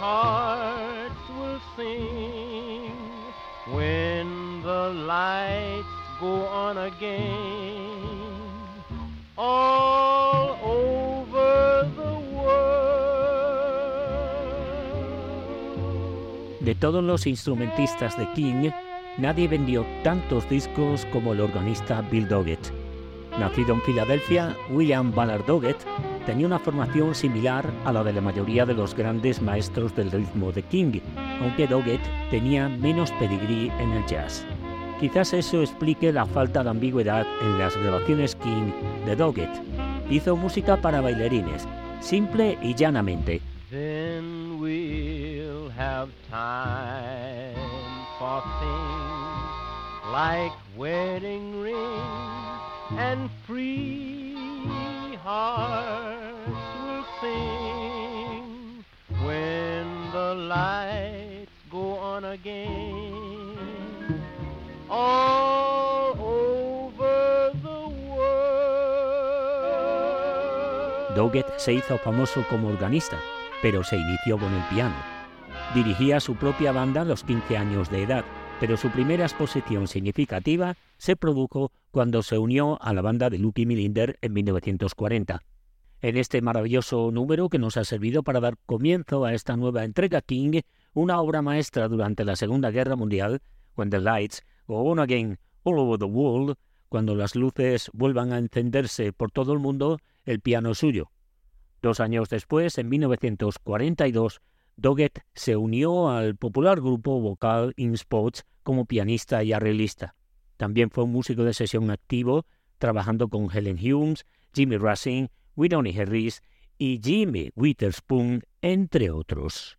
hearts will sing when the lights go on again all over the world. De todos los instrumentistas de King, nadie vendió tantos discos como el organista Bill Doggett. Nacido en Filadelfia, William Ballard Doggett tenía una formación similar a la de la mayoría de los grandes maestros del ritmo de King, aunque Doggett tenía menos pedigrí en el jazz. Quizás eso explique la falta de ambigüedad en las grabaciones King de Doggett. Hizo música para bailarines, simple y llanamente. Then we'll have se hizo famoso como organista, pero se inició con el piano. Dirigía su propia banda a los 15 años de edad, pero su primera exposición significativa se produjo cuando se unió a la banda de Lucky Milinder en 1940. En este maravilloso número que nos ha servido para dar comienzo a esta nueva entrega King, una obra maestra durante la Segunda Guerra Mundial, When the Lights Go On Again All Over the World, cuando las luces vuelvan a encenderse por todo el mundo, el piano suyo. Dos años después, en 1942, Doggett se unió al popular grupo vocal In Spots como pianista y arreglista. También fue un músico de sesión activo, trabajando con Helen Humes, Jimmy Rushing, Winona Harris y Jimmy Witherspoon, entre otros.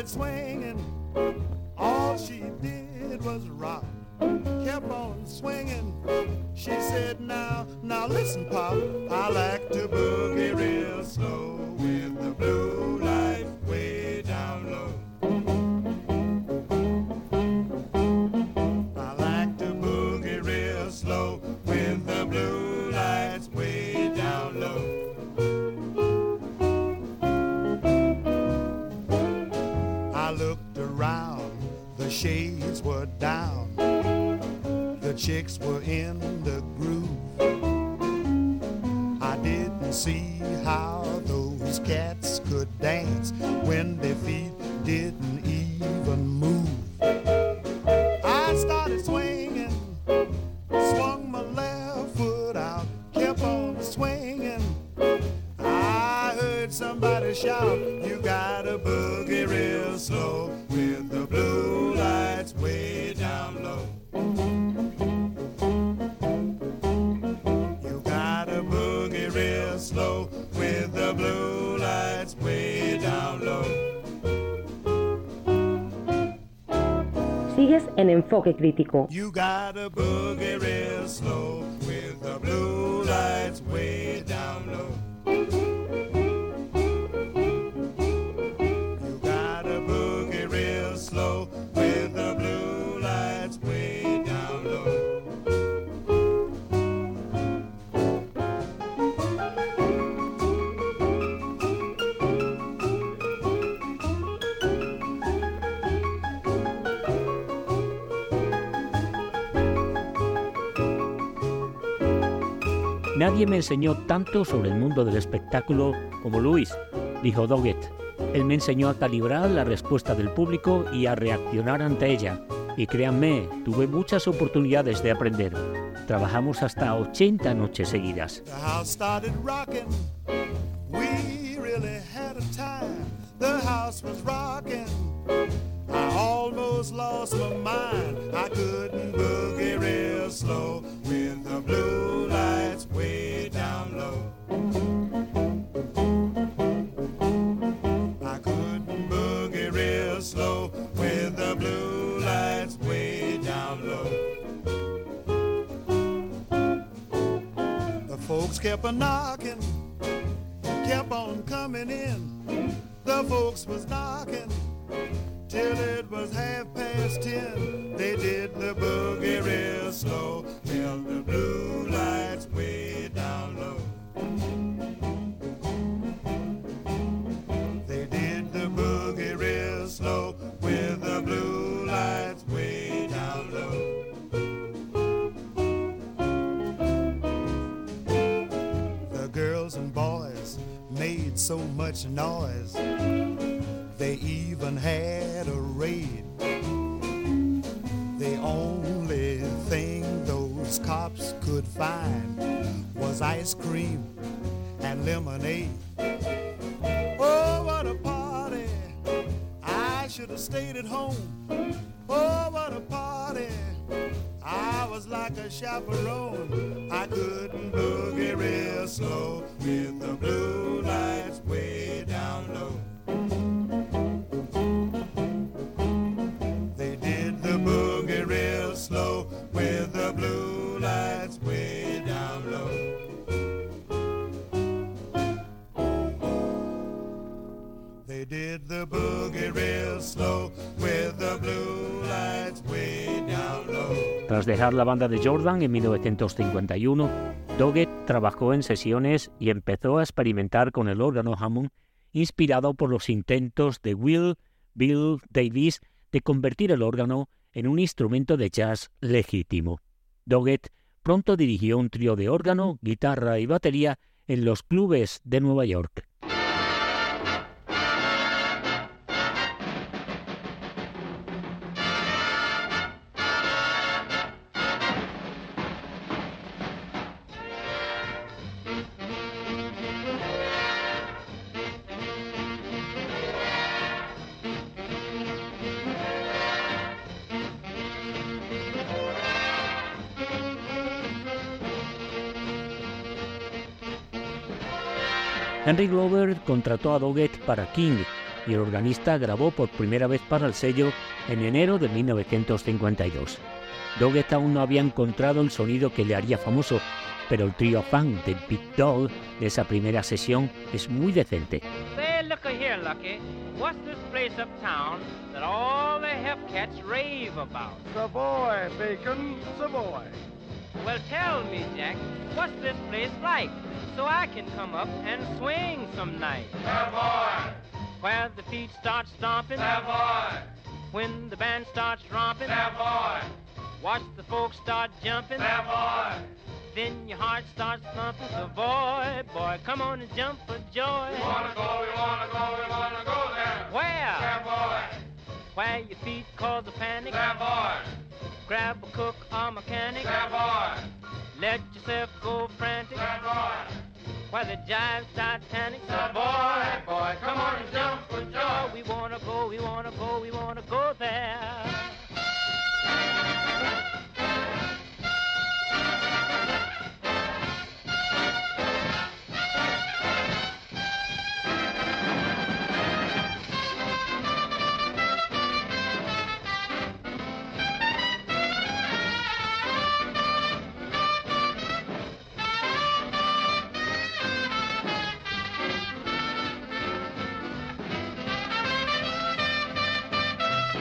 started swinging. All she did was rock. Kept on swinging. She said, Now, now listen, Pop. I like were down, the chicks were in the groove. I didn't see how those cats en Enfoque Crítico. Nadie me enseñó tanto sobre el mundo del espectáculo como Luis, dijo Doggett. Él me enseñó a calibrar la respuesta del público y a reaccionar ante ella. Y créanme, tuve muchas oportunidades de aprender. Trabajamos hasta 80 noches seguidas. I almost lost my mind. I couldn't boogie real slow with the blue lights way down low. I couldn't boogie real slow with the blue lights way down low. The folks kept a knocking, kept on coming in. The folks was knocking till it was half past ten. They did the boogie real slow, till the blue lights way down low. They did the boogie real slow with the blue lights way down low. The girls and boys made so much noise. They even had a raid. They those cops could find was ice cream and lemonade. Oh, what a party! I should have stayed at home. Oh, what a party! I was like a chaperone. I couldn't boogie real slow with the blue lights Tras dejar la banda de Jordan en 1951, Doggett trabajó en sesiones y empezó a experimentar con el órgano Hammond, inspirado por los intentos de Will Bill Davis de convertir el órgano en un instrumento de jazz legítimo. Doggett pronto dirigió un trío de órgano, guitarra y batería en los clubes de Nueva York. Henry Glover contrató a Doggett para King y el organista grabó por primera vez para el sello en enero de 1952. Doggett aún no había encontrado el sonido que le haría famoso, pero el trío fan de Big Dog de esa primera sesión es muy decente. Say, look a here, Lucky. What's this place uptown that all the hep cats rave about? Savoy, Bacon, Savoy. Well, tell me, Jack, what's this place like? So I can come up and swing some night. Savoy, Where the feet start stomping. Savoy, When the band starts romping. Savoy, Watch the folks start jumping. There, boy. Then your heart starts thumping. So boy, boy, come on and jump for joy. We wanna go, we wanna go, we wanna go there. Where? There, boy. Where your feet cause a panic. There, boy. Grab a cook or mechanic. There, boy. Let yourself go frantic. There, boy. While the jive Titanic. So There, boy, boy, come on and jump for joy. We wanna go, we wanna go, we wanna go there.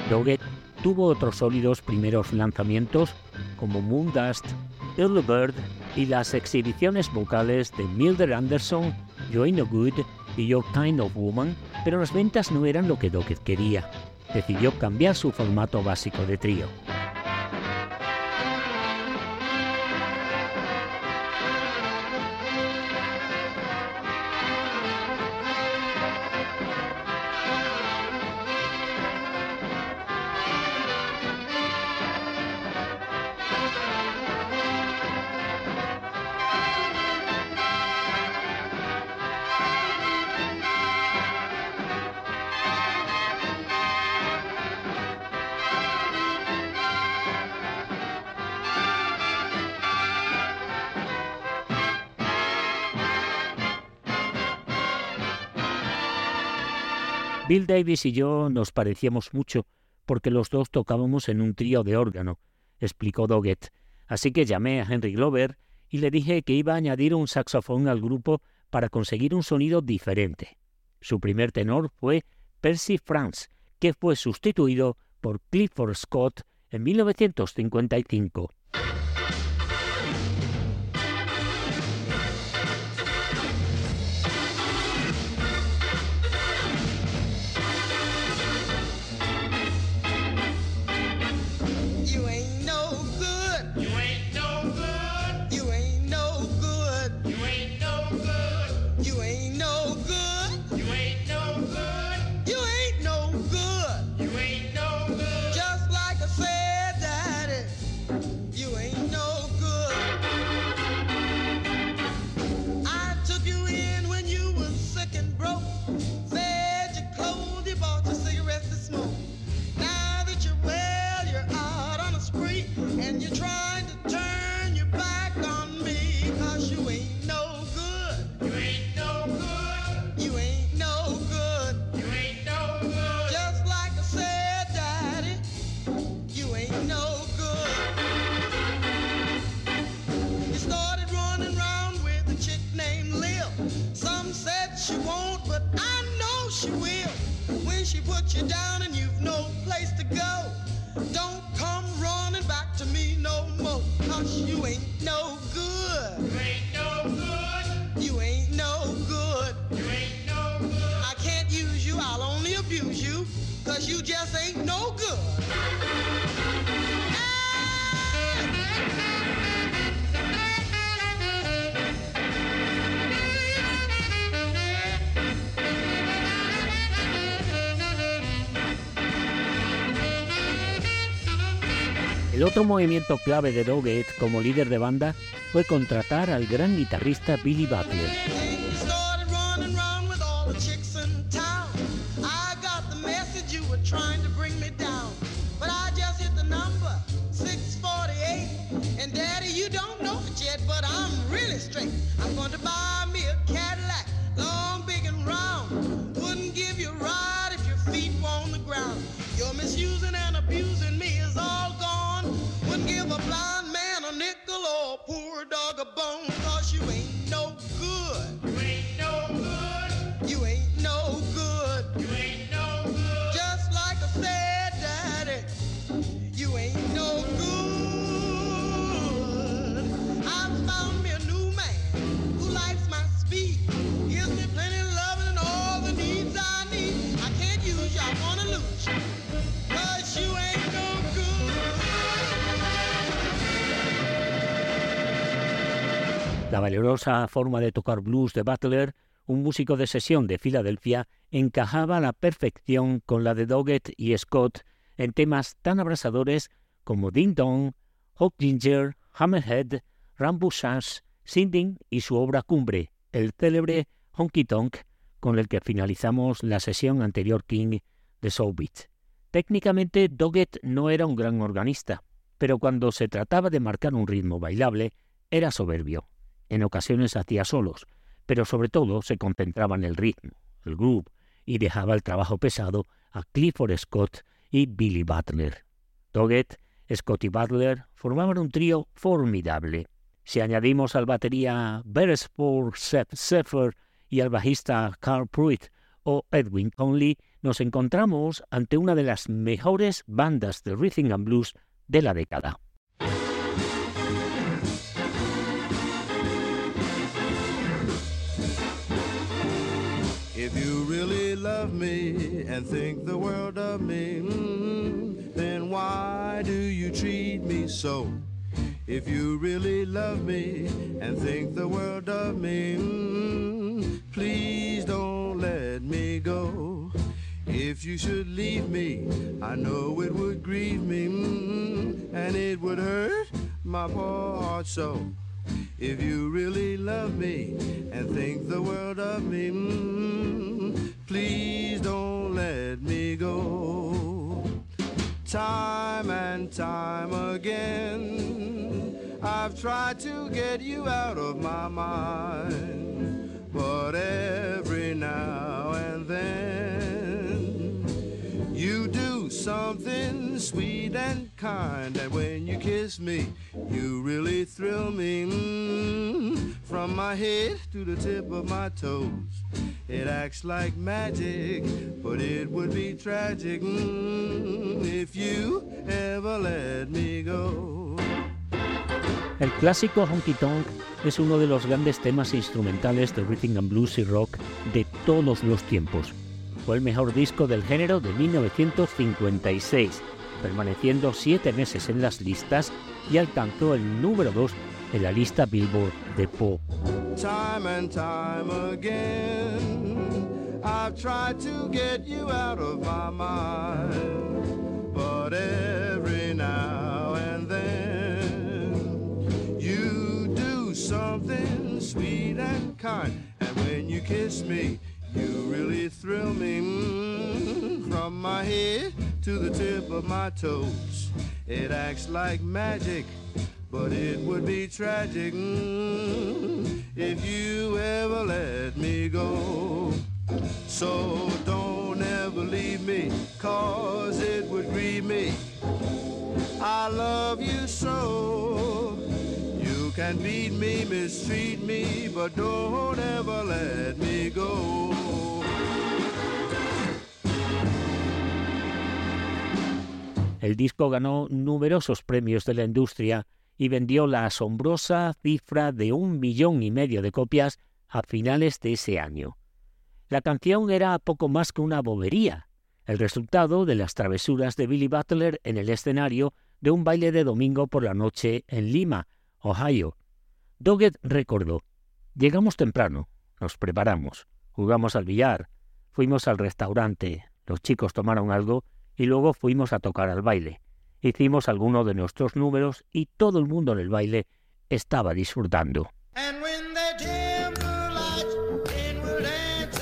Doggett tuvo otros sólidos primeros lanzamientos como Moondust, Early Bird y las exhibiciones vocales de Mildred Anderson, Ain't No Good y Your Kind of Woman, pero las ventas no eran lo que Doggett quería. Decidió cambiar su formato básico de trío. Bill Davis y yo nos parecíamos mucho porque los dos tocábamos en un trío de órgano, explicó Doggett. Así que llamé a Henry Glover y le dije que iba a añadir un saxofón al grupo para conseguir un sonido diferente. Su primer tenor fue Percy France, que fue sustituido por Clifford Scott en 1955. She died. Otro movimiento clave de Doggett como líder de banda fue contratar al gran guitarrista Billy Butler. La valerosa forma de tocar blues de Butler, un músico de sesión de Filadelfia, encajaba a la perfección con la de Doggett y Scott en temas tan abrasadores como Ding Dong, Hawk Ginger, Hammerhead, Rambo Sinding y su obra cumbre, el célebre Honky Tonk, con el que finalizamos la sesión anterior King de Soul Beat. Técnicamente, Doggett no era un gran organista, pero cuando se trataba de marcar un ritmo bailable, era soberbio. En ocasiones hacía solos, pero sobre todo se concentraba en el ritmo, el groove, y dejaba el trabajo pesado a Clifford Scott y Billy Butler. Doggett, Scott y Butler formaban un trío formidable. Si añadimos al batería Beresford Sefer y al bajista Carl Pruitt o Edwin Conley, nos encontramos ante una de las mejores bandas de rhythm and blues de la década. And think the world of me, mm, then why do you treat me so? If you really love me and think the world of me, mm, please don't let me go. If you should leave me, I know it would grieve me, mm, and it would hurt my poor heart so. If you really love me and think the world of me, mm, Time and time again, I've tried to get you out of my mind, but every now and then you do something sweet and kind, and when you kiss me, you really thrill me mm, from my head to the tip of my toes. It acts like magic, but it would be tragic mm, if you ever let me go. El clásico Honky Tonk es uno de los grandes temas instrumentales de rhythm and blues y rock de todos los tiempos. Fue el mejor disco del género de 1956, permaneciendo siete meses en las listas y alcanzó el número 2 en la lista Billboard de pop. Time and time again, I've tried to get you out of my mind, but every now and then you do something sweet and kind, and when you kiss me, you really thrill me mm, from my head to the tip of my toes. It acts like magic, but it would be tragic mm, if you ever let me go. So don't ever leave me, cause it would grieve me. I love you so. You can beat me, mistreat me, but don't ever let me go. El disco ganó numerosos premios de la industria y vendió la asombrosa cifra de un millón y medio de copias a finales de ese año. La canción era poco más que una bobería, el resultado de las travesuras de Billy Butler en el escenario de un baile de domingo por la noche en Lima, Ohio. Doggett recordó, llegamos temprano, nos preparamos, jugamos al billar, fuimos al restaurante, los chicos tomaron algo y luego fuimos a tocar al baile. Hicimos algunos de nuestros números y todo el mundo en el baile estaba disfrutando. The lights, then we'll dance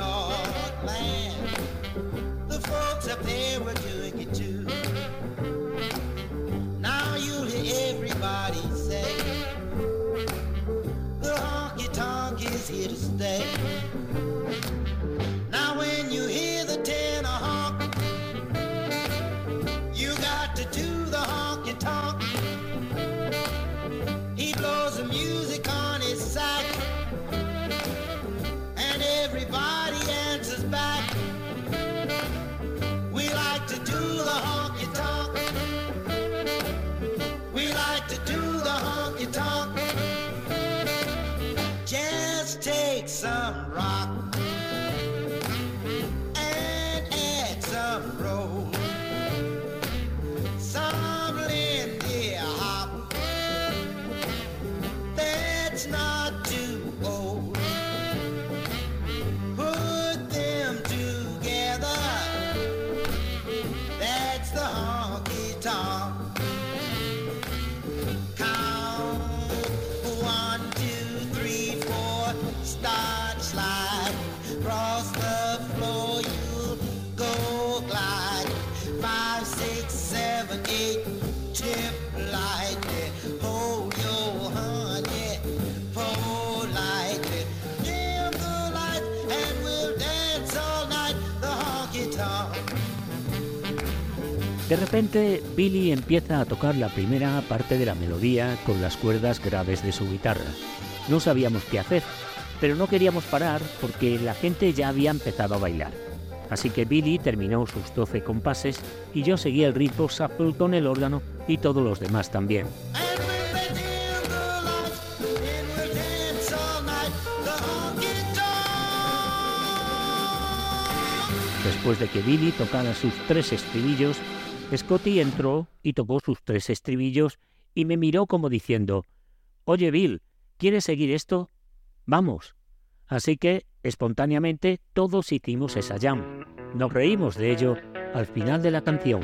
all De repente, Billy empieza a tocar la primera parte de la melodía con las cuerdas graves de su guitarra. No sabíamos qué hacer, pero no queríamos parar porque la gente ya había empezado a bailar. Así que Billy terminó sus 12 compases y yo seguí el ritmo shuffle con el órgano y todos los demás también. Después de que Billy tocara sus tres estribillos, Scotty entró y tocó sus tres estribillos y me miró como diciendo, Oye Bill, ¿quieres seguir esto? Vamos. Así que, espontáneamente, todos hicimos esa jam. Nos reímos de ello al final de la canción.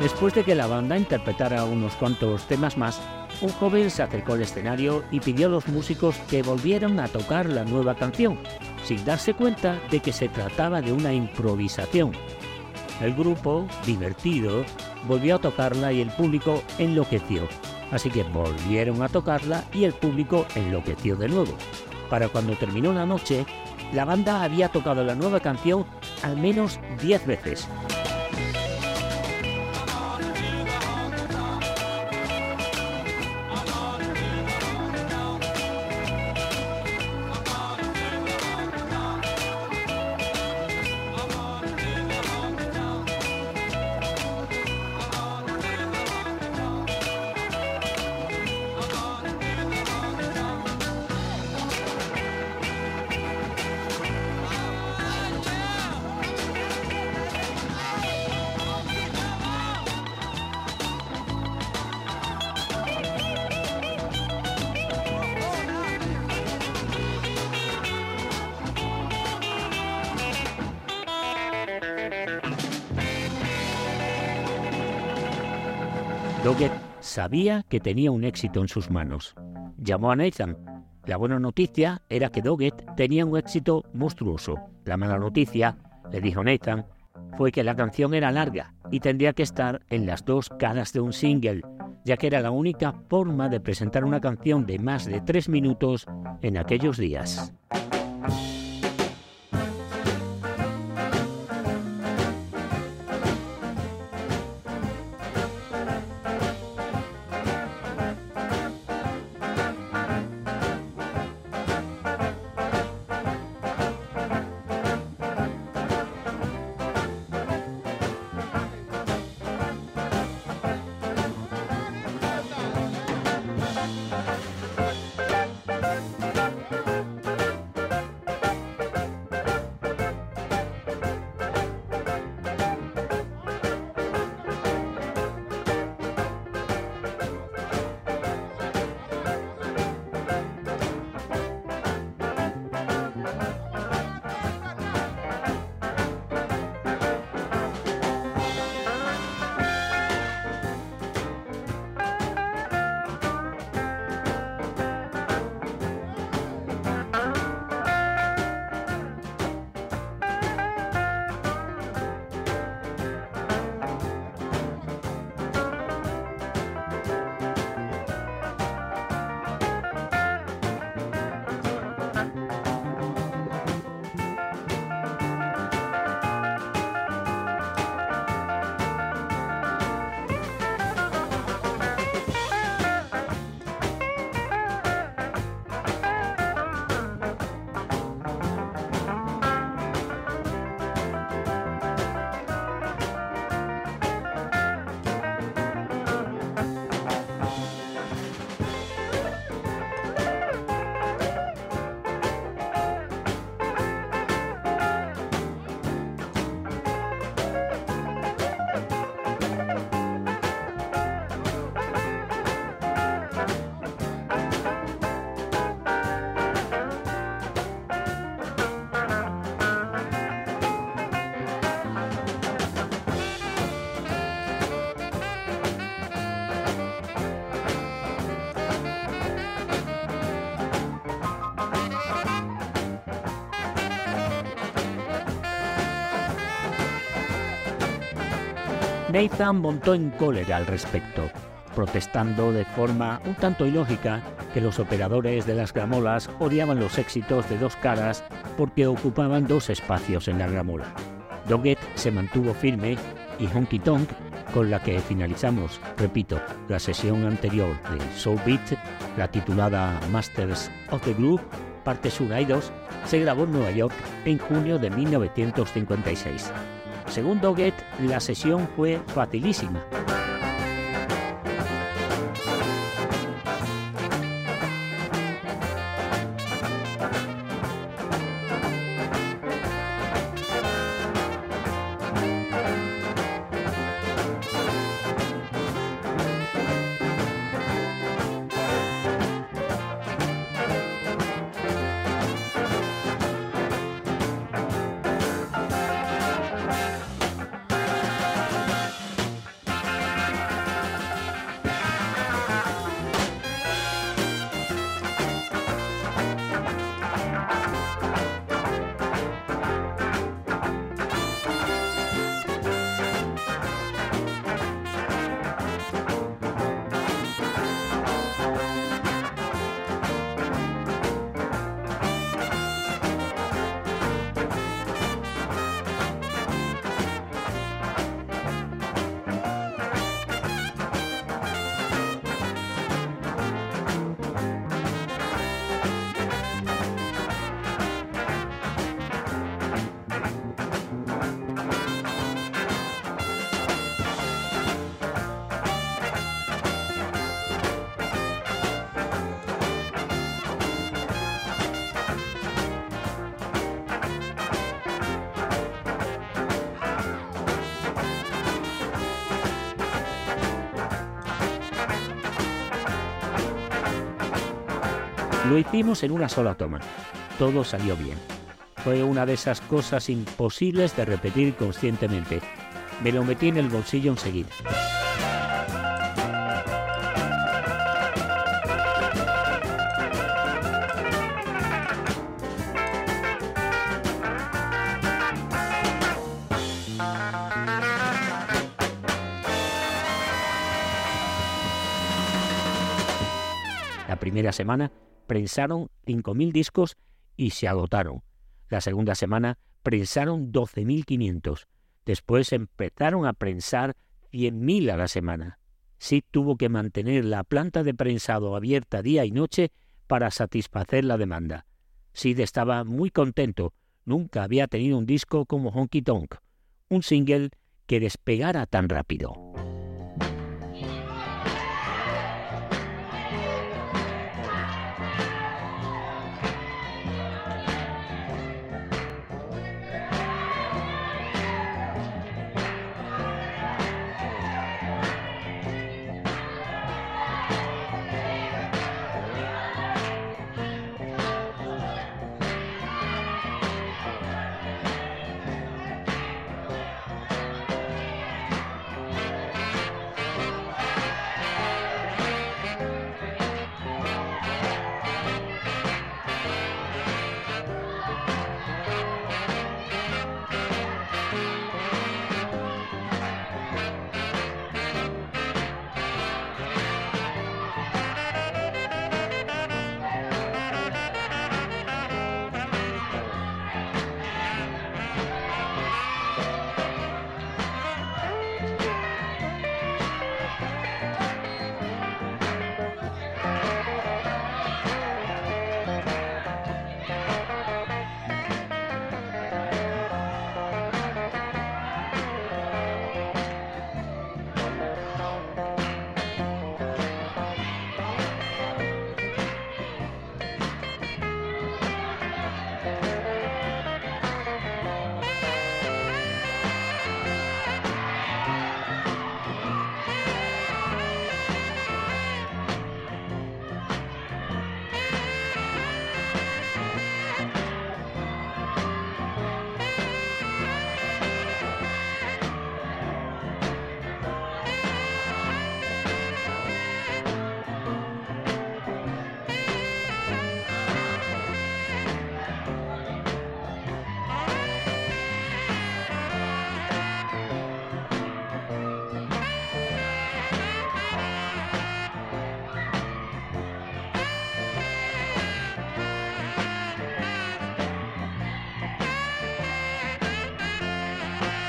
Después de que la banda interpretara unos cuantos temas más, un joven se acercó al escenario y pidió a los músicos que volvieran a tocar la nueva canción, sin darse cuenta de que se trataba de una improvisación. El grupo, divertido, volvió a tocarla y el público enloqueció. Así que volvieron a tocarla y el público enloqueció de nuevo. Para cuando terminó la noche, la banda había tocado la nueva canción al menos 10 veces. Sabía que tenía un éxito en sus manos. Llamó a Nathan. La buena noticia era que Doggett tenía un éxito monstruoso. La mala noticia, le dijo Nathan, fue que la canción era larga y tendría que estar en las dos caras de un single, ya que era la única forma de presentar una canción de más de tres minutos en aquellos días. Nathan montó en cólera al respecto, protestando de forma un tanto ilógica que los operadores de las gramolas odiaban los éxitos de dos caras porque ocupaban dos espacios en la gramola. Doggett se mantuvo firme y Honky Tonk, con la que finalizamos, repito, la sesión anterior de Soul Beat, la titulada Masters of the Groove, parte 1 y 2, se grabó en Nueva York en junio de 1956. Según Doggett, la sesión fue facilísima. Lo hicimos en una sola toma. Todo salió bien. Fue una de esas cosas imposibles de repetir conscientemente. Me lo metí en el bolsillo enseguida. La primera semana prensaron 5.000 discos y se agotaron. La segunda semana prensaron 12.500. Después empezaron a prensar 100.000 a la semana. Sid tuvo que mantener la planta de prensado abierta día y noche para satisfacer la demanda. Sid estaba muy contento. Nunca había tenido un disco como Honky Tonk, un single que despegara tan rápido.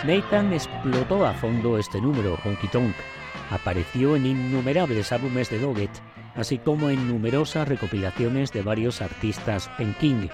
Nathan explotó a fondo este número, Honky Tonk. Apareció en innumerables álbumes de Doggett, así como en numerosas recopilaciones de varios artistas en King,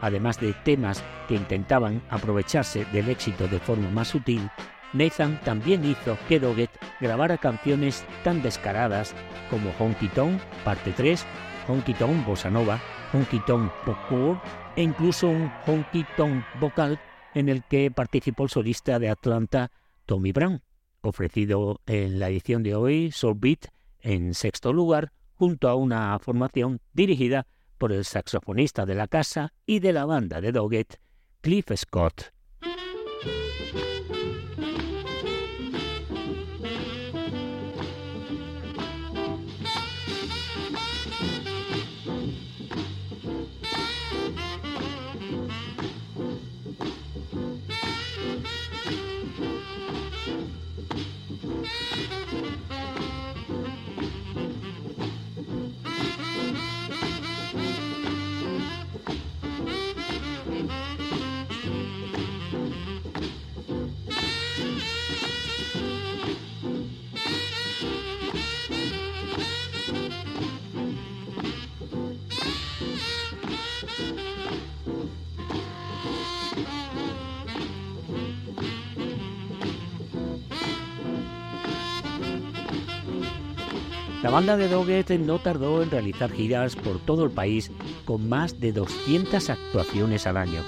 además de temas que intentaban aprovecharse del éxito de forma más sutil. Nathan también hizo que Doggett grabara canciones tan descaradas como Honky Tonk, parte 3, Honky Tonk Bossa Nova, Honky Tonk Pop e incluso un Honky Tonk vocal en el que participó el solista de Atlanta Tommy Brown, ofrecido en la edición de hoy Soul Beat en sexto lugar junto a una formación dirigida por el saxofonista de la casa y de la banda de Doggett, Cliff Scott. La banda de Doggett no tardó en realizar giras por todo el país con más de 200 actuaciones al año.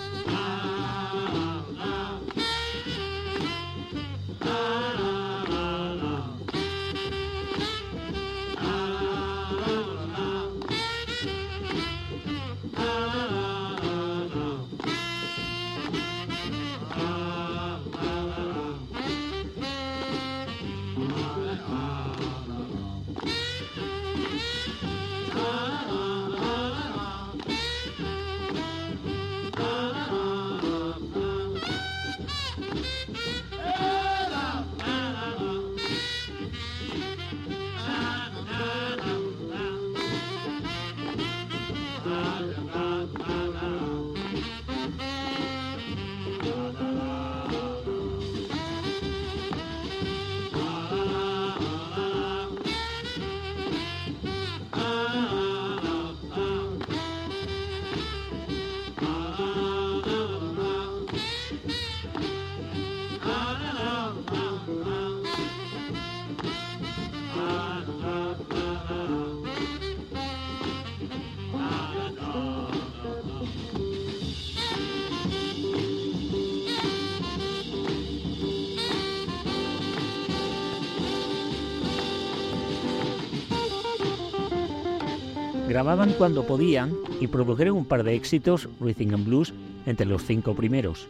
Grababan cuando podían y produjeron un par de éxitos, Rhythm and Blues, entre los cinco primeros,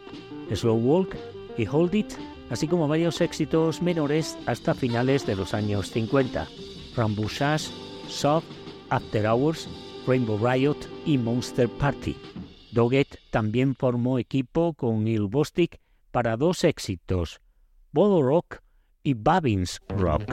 Slow Walk y Hold It, así como varios éxitos menores hasta finales de los años 50, Rambouchage, Soft, After Hours, Rainbow Riot y Monster Party. Doggett también formó equipo con Neil Bostic para dos éxitos, Bolo Rock y Babins Rock.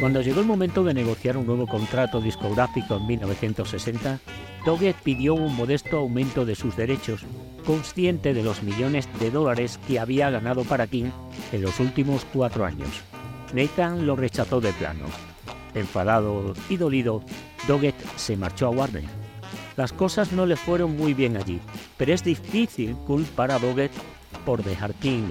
Cuando llegó el momento de negociar un nuevo contrato discográfico en 1960, Doggett pidió un modesto aumento de sus derechos, consciente de los millones de dólares que había ganado para King en los últimos cuatro años. Nathan lo rechazó de plano. Enfadado y dolido, Doggett se marchó a Warner. Las cosas no le fueron muy bien allí, pero es difícil culpar a Doggett por dejar King.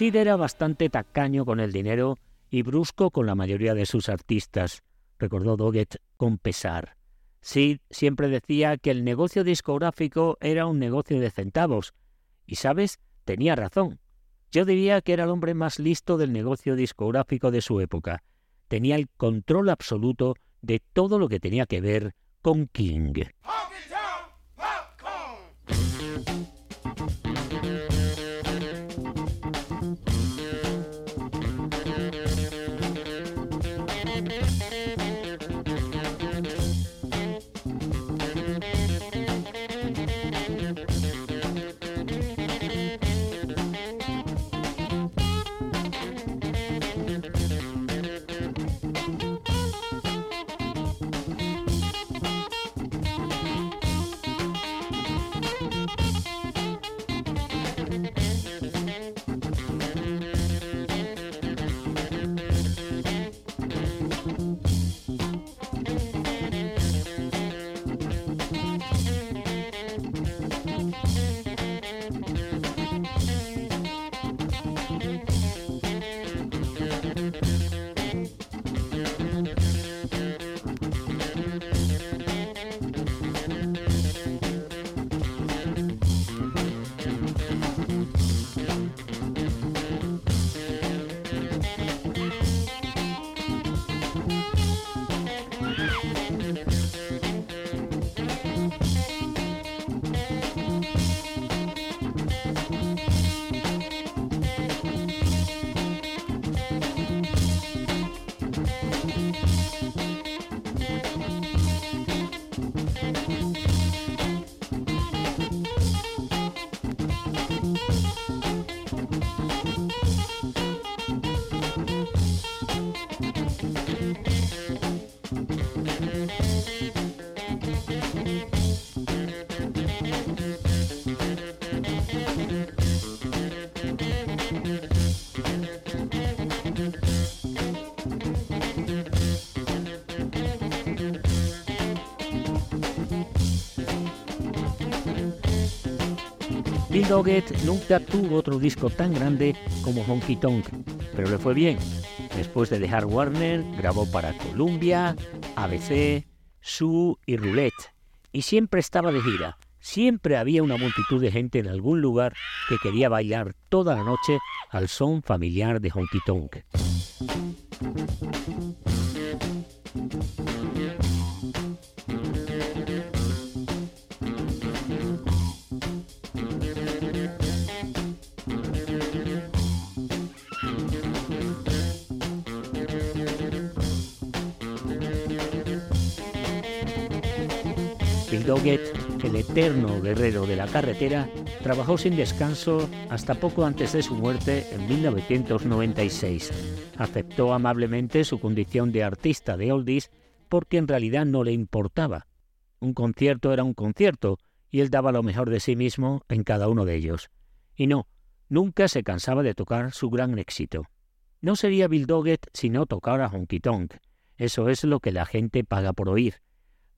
Sid era bastante tacaño con el dinero y brusco con la mayoría de sus artistas, recordó Doggett con pesar. Sid siempre decía que el negocio discográfico era un negocio de centavos, y sabes, tenía razón. Yo diría que era el hombre más listo del negocio discográfico de su época. Tenía el control absoluto de todo lo que tenía que ver con King. Bill Doggett nunca tuvo otro disco tan grande como Honky Tonk, pero le fue bien. Después de dejar Warner, grabó para Columbia, ABC, Sue y Roulette. Y siempre estaba de gira. Siempre había una multitud de gente en algún lugar que quería bailar toda la noche al son familiar de Honky Tonk. Doggett, el eterno guerrero de la carretera, trabajó sin descanso hasta poco antes de su muerte en 1996. Aceptó amablemente su condición de artista de oldies porque en realidad no le importaba. Un concierto era un concierto y él daba lo mejor de sí mismo en cada uno de ellos. Y no, nunca se cansaba de tocar su gran éxito. No sería Bill Doggett si no tocara Honky Tonk. Eso es lo que la gente paga por oír.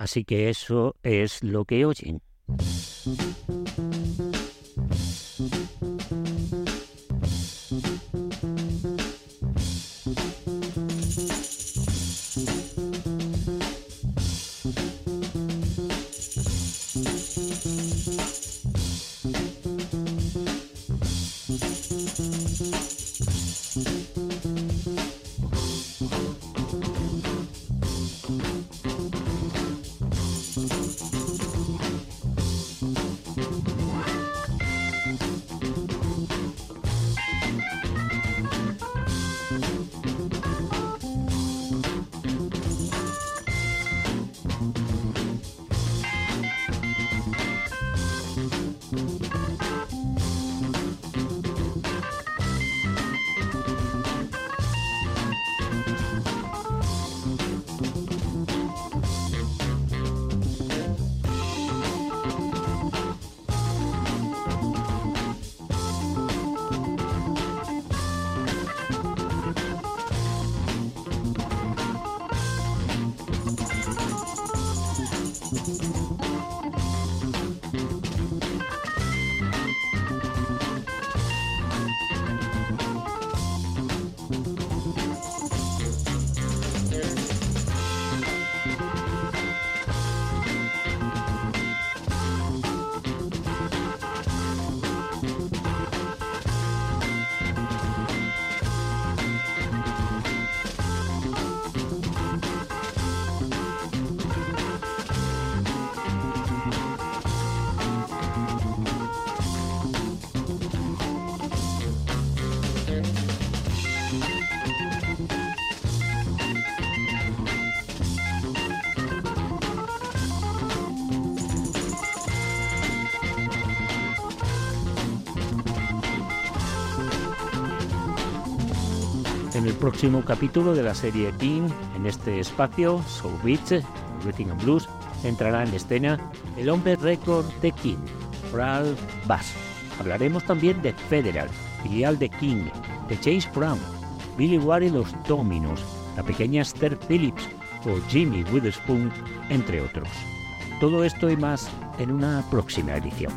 Así que eso es lo que oyen. Próximo capítulo de la serie King, en este espacio, Soul Beats, Rhythm and Blues, entrará en escena el hombre récord de King, Ralph Bass. Hablaremos también de Federal, filial de King, de Chase Brown, Billy Ward y los Dominos, la pequeña Esther Phillips o Jimmy Witherspoon, entre otros. Todo esto y más en una próxima edición.